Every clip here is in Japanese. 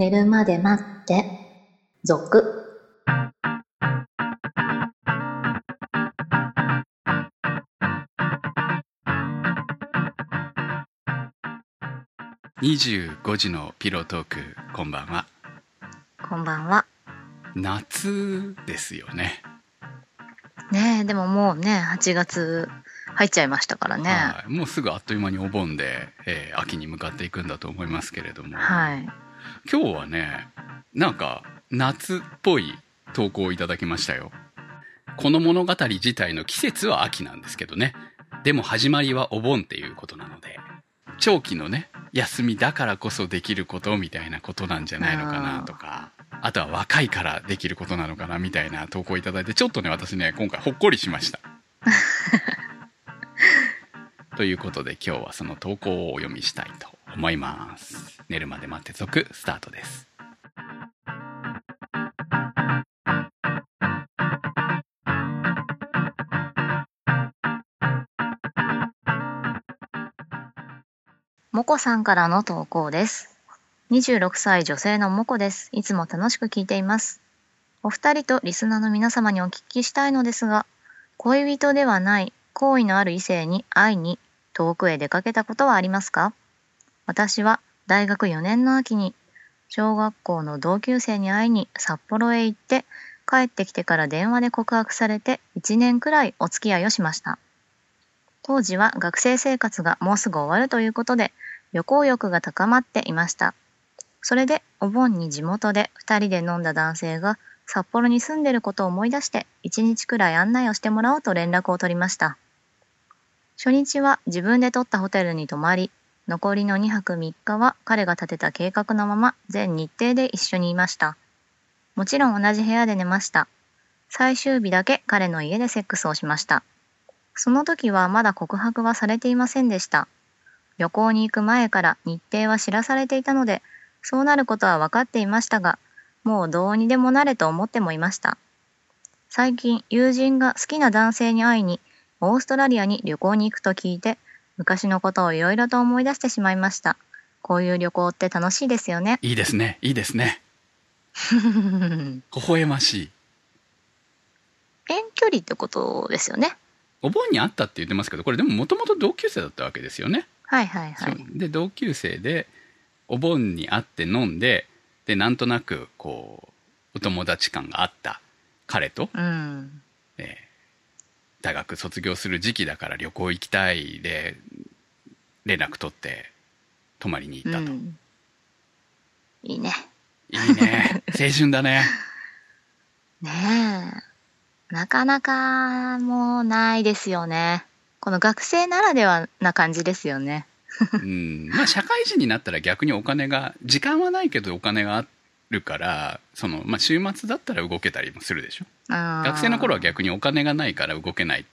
寝るまで待って、続。25時のピロートークこんばんはこんばんは。夏ですよねねえ、でももうね、8月入っちゃいましたからね。はいもうすぐあっという間にお盆で、えー秋に向かっていくんだと思いますけれども、はい。今日はねなんか夏っぽい投稿をいただきましたよ。この物語自体の季節は秋なんですけどね。でも始まりはお盆っていうことなので長期のね休みだからこそできることみたいなことなんじゃないのかなとかあとは若いからできることなのかなみたいな投稿をいただいてちょっとね私ね今回ほっこりしました。ということで今日はその投稿をお読みしたいと思います寝るまで待って続スタートですもこさんからの投稿です。26歳女性のもこです。いつも楽しく聞いています。お二人とリスナーの皆様にお聞きしたいのですが、恋人ではない好意のある異性に会いに遠くへ出かけたことはありますか？私は大学4年の秋に小学校の同級生に会いに札幌へ行って帰ってきてから電話で告白されて1年くらいお付き合いをしました。当時は学生生活がもうすぐ終わるということで旅行欲が高まっていました。それでお盆に地元で2人で飲んだ男性が札幌に住んでることを思い出して1日くらい案内をしてもらおうと連絡を取りました。初日は自分で取ったホテルに泊まり、残りの2泊3日は彼が立てた計画のまま全日程で一緒にいました。もちろん同じ部屋で寝ました。最終日だけ彼の家でセックスをしました。その時はまだ告白はされていませんでした。旅行に行く前から日程は知らされていたので、そうなることは分かっていましたが、もうどうにでもなれと思ってもいました。最近、友人が好きな男性に会いに、オーストラリアに旅行に行くと聞いて、昔のことをいろいろと思い出してしまいました。こういう旅行って楽しいですよね。いいですねいいですね 微笑ましい遠距離ってことですよね。お盆に会ったって言ってますけどこれでももともと同級生だったわけですよね、はいはいはい。で同級生でお盆に会って飲んででなんとなくこうお友達感があった彼と、うん。えー大学卒業する時期だから旅行行きたいで連絡取って泊まりに行ったと、うん。いいね。いいね 青春だねねえ。なかなかもうないですよね。この学生ならではな感じですよね。うんまあ社会人になったら逆にお金が時間はないけどお金があるからその、まあ、週末だったら動けたりもするでしょ？学学生の頃は逆にお金がないから動けない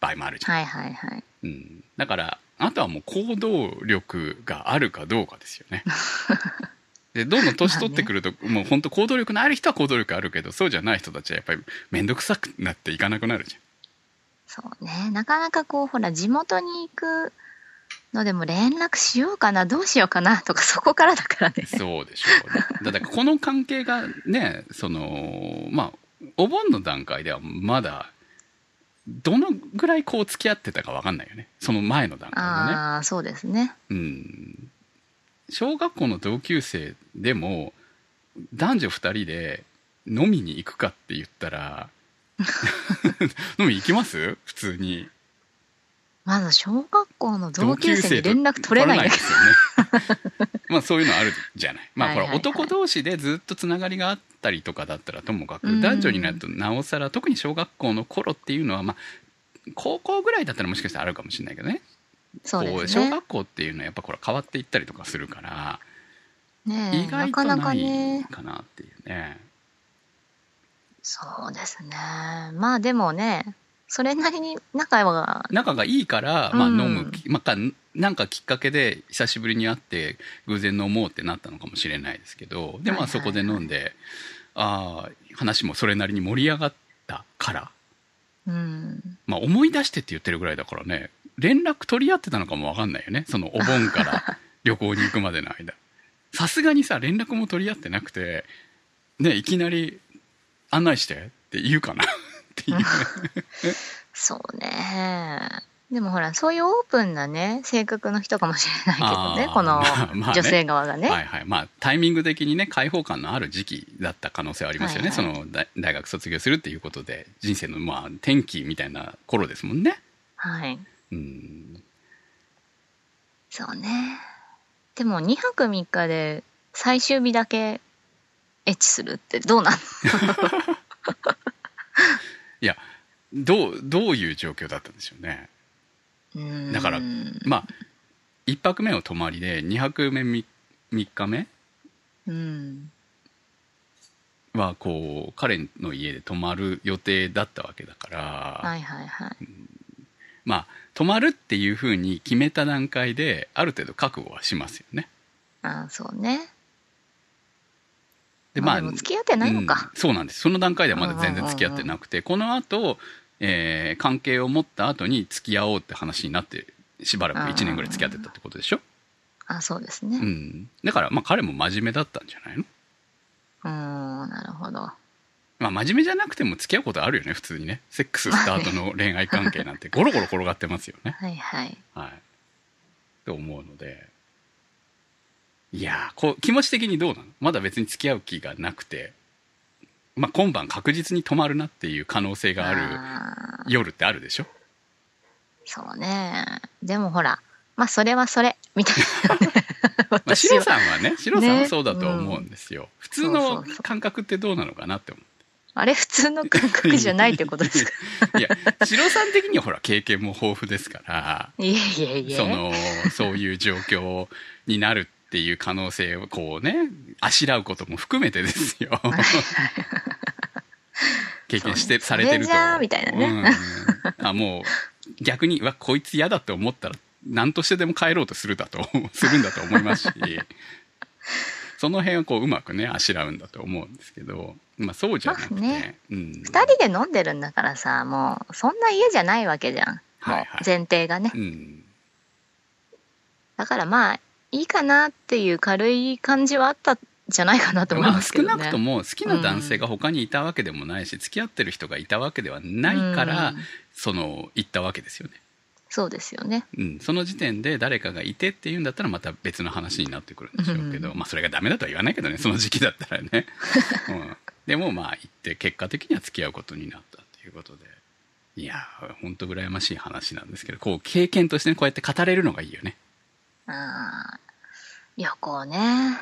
場合もあるじゃん、はいはいはい。うん、だからあとはもう行動力があるかどうかですよね。でどんどん年取ってくると、もう本当行動力のある人は行動力あるけどそうじゃない人たちはやっぱり面倒くさくなっていかなくなるじそうね。なかなかこう、ほら、地元に行くのでも連絡しようかな、どうしようかなとか、そこからだからね。そうでしょうね。だからこの関係がねそのまあお盆の段階ではまだどのぐらいこう付き合ってたか分かんないよね。その前の段階でね。ああ、そうですね。うん、小学校の同級生でも男女2人で飲みに行くかって言ったら 飲み行きます？普通に。まず小学校の同級生に連絡取れないんですよねまあそういうのあるじゃないまあほらはいはいはい男同士でずっとつながりがあったりとかだったらともかうんく男女になるとなおさら特に小学校の頃っていうのはまあ高校ぐらいだったらもしかしたらあるかもしれないけどねど。そうね。小学校っていうのはやっぱこれ変わっていったりとかするからねえ意外となかなかないね。かなっていうね。そうですね。まあでもね、それなりに仲は、仲がいいから、まあ、うん飲む、まあか、なんかきっかけで久しぶりに会って偶然飲もうってなったのかもしれないですけどでまあはいはいはい。そこで飲んで、ああ話もそれなりに盛り上がったから、うん。まあ、思い出してって言ってるぐらいだからね。連絡取り合ってたのかもわかんないよね。そのお盆から 旅行に行くまでの間。さすがにさ連絡も取り合ってなくてねいきなり案内してって言うかなっていうそうね。でもほら、そういうオープンなね、性格の人かもしれないけどねこのまあまあね女性側がね。はいはいまあタイミング的にね開放感のある時期だった可能性はありますよね、はいはいその大大学卒業するっていうことで人生のまあ転機みたいな頃ですもんねはい。うんそうね。でも2泊3日で最終日だけエッチするってどうなの？いやどうどういう状況だったんでしょうねだからまあ1泊目を泊まりで2泊目 3, 日目？うん。はこう彼の家で泊まる予定だったわけだから、はいはいはい。まあ泊まるっていうふうに決めた段階である程度覚悟はしますよねああ、そうね。でまあ付き合ってないのか。うんそうなんです。その段階ではまだ全然付き合ってなくて、この後、えー関係を持った後に付き合おうって話になってしばらく1年ぐらい付き合ってたってことでしょ、あそうですね。うん、だからまあ彼も真面目だったんじゃないの？うーん、なるほど。まあ真面目じゃなくても付き合うことあるよね普通にね。セックススタートの恋愛関係なんて。ゴロゴロ転がってますよね。はいはい。はい。と思うのでいやーこう気持ち的にどうなの？まだ別に付き合う気がなくて。まあ今晩確実に泊まるなっていう可能性がある夜ってあるでしょ？そうね。でもほら、まあそれはそれ、みたいな。ね。まあ。シロさんはねシロさんはねそうだと思うんですよ、普通そうのそうそう。感覚ってどうなのかなって思あれ普通の感覚じゃないってことですか？う いやシロさん的にはほら経験も豊富ですから。いえいえいえ。そのそういう状況になるっていう可能性をこうねあしらうことも含めてですよ。経験して、されてると。みたいなね。うん。あもう逆にうわこいつ嫌だって思ったら何としてでも帰ろうとするだとするんだと思いますし。その辺はこううまくねあしらうんだと思うんですけど、まあ、そうじゃなくて、まあね。うん、二人で飲んでるんだからさ、もうそんな家じゃないわけじゃん。もはいはい。う前提がね。うん。だからまあいいかなっていう軽い感じはあったんじゃないかなと思いますけどね。少なくとも好きな男性が他にいたわけでもないし、付き合ってる人がいたわけではないから、うん。その行ったわけですよね、そうですよね。うん、その時点で誰かがいてっていうんだったらまた別の話になってくるんでしょうけど、うん。まあそれがダメだとは言わないけどねその時期だったらね、うん、でもまあ行って結果的には付き合うことになったっていうことで。いやーほんと羨ましい話なんですけどこう経験としてねこうやって語れるのがいいよねああ。旅行ね。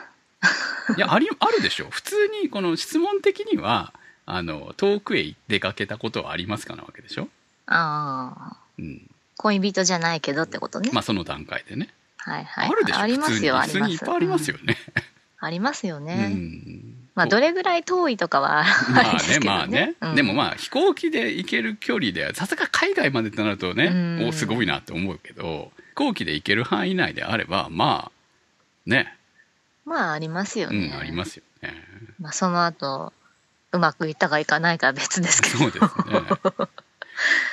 いやありあるでしょ普通にこの質問的にはあの遠くへ出かけたことはありますかなわけでしょ、ああ。うん、恋人じゃないけどってことね。まあその段階でね、はいはい。あるでしょありますよ、あ普通ります。に普通にいっぱいありますよね、うん。ありますよね。うんまあどれぐらい遠いとかはまあね。ねまあね、うんでもまあ飛行機で行ける距離でさすが海外までってなるとね、うんおすごいなって思うけど飛行機で行ける範囲内であればまあねまあありますよね。うんありますよねまあその後、うまくいったかいかないかは別ですけど。そうですね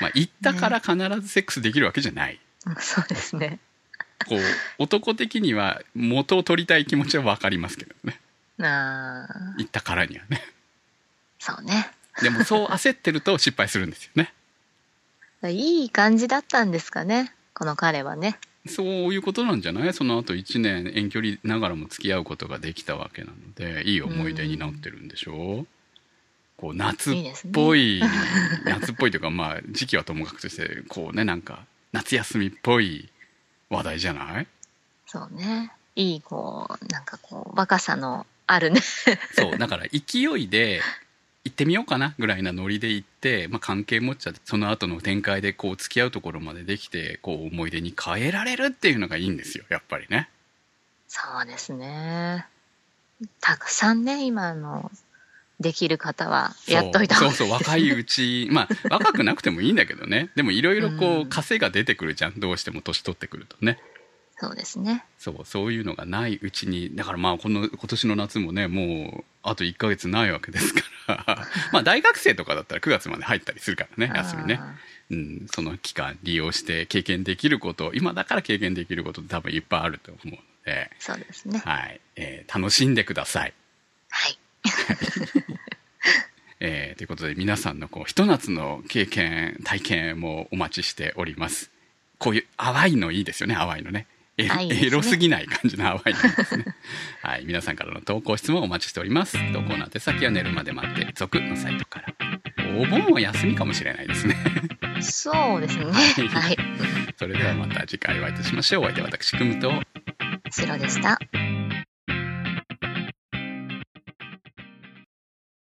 まあ行ったから必ずセックスできるわけじゃない、うんそうですね。こう男的には元を取りたい気持ちは分かりますけどねああ、行ったからにはねそうね。でもそう焦ってると失敗するんですよね いい感じだったんですかね。この彼はね。そういうことなんじゃない？その後1年遠距離ながらも付き合うことができたわけなのでいい思い出になってるんでしょ？うこう夏っいいねぽい 夏っぽいというかまあ時期はともかくとしてこうねなんか夏休みっぽい話題じゃない？そうね。いい、こう、なんかこう、若さのあるね。そうだから勢いで行ってみようかなぐらいなノリで行って、まあ、関係持っちゃってその後の展開でこう付き合うところまでできてこう思い出に変えられるっていうのがいいんですよやっぱりね。そうですね。たくさんね、今の、できる方は、やっといた方が。そうそうそう若いうちまあ若くなくてもいいんだけどね。でもいろいろこううん。稼が出てくるじゃんどうしても年取ってくるとね。そうですね。そうそういうのがないうちにだからまあこの今年の夏もねもうあと1ヶ月ないわけですから。まあ大学生とかだったら9月まで入ったりするからね休みね、あうん、その期間利用して経験できること。今だから経験できることって多分いっぱいあると思うので、そうですね。はい、えー楽しんでください。はい。えーということで皆さんのこうひと夏の経験体験もお待ちしております。こういう淡いのいいですよね淡いのねエロエロすぎない感じの淡いのいいですね。はい皆さんからの投稿質問お待ちしております。投稿の宛先は寝るまで待って続のサイトから。お盆は休みかもしれないですね。そうですね。はい。それではまた次回お会いいたしましょう。お相手は私くむと。白でした。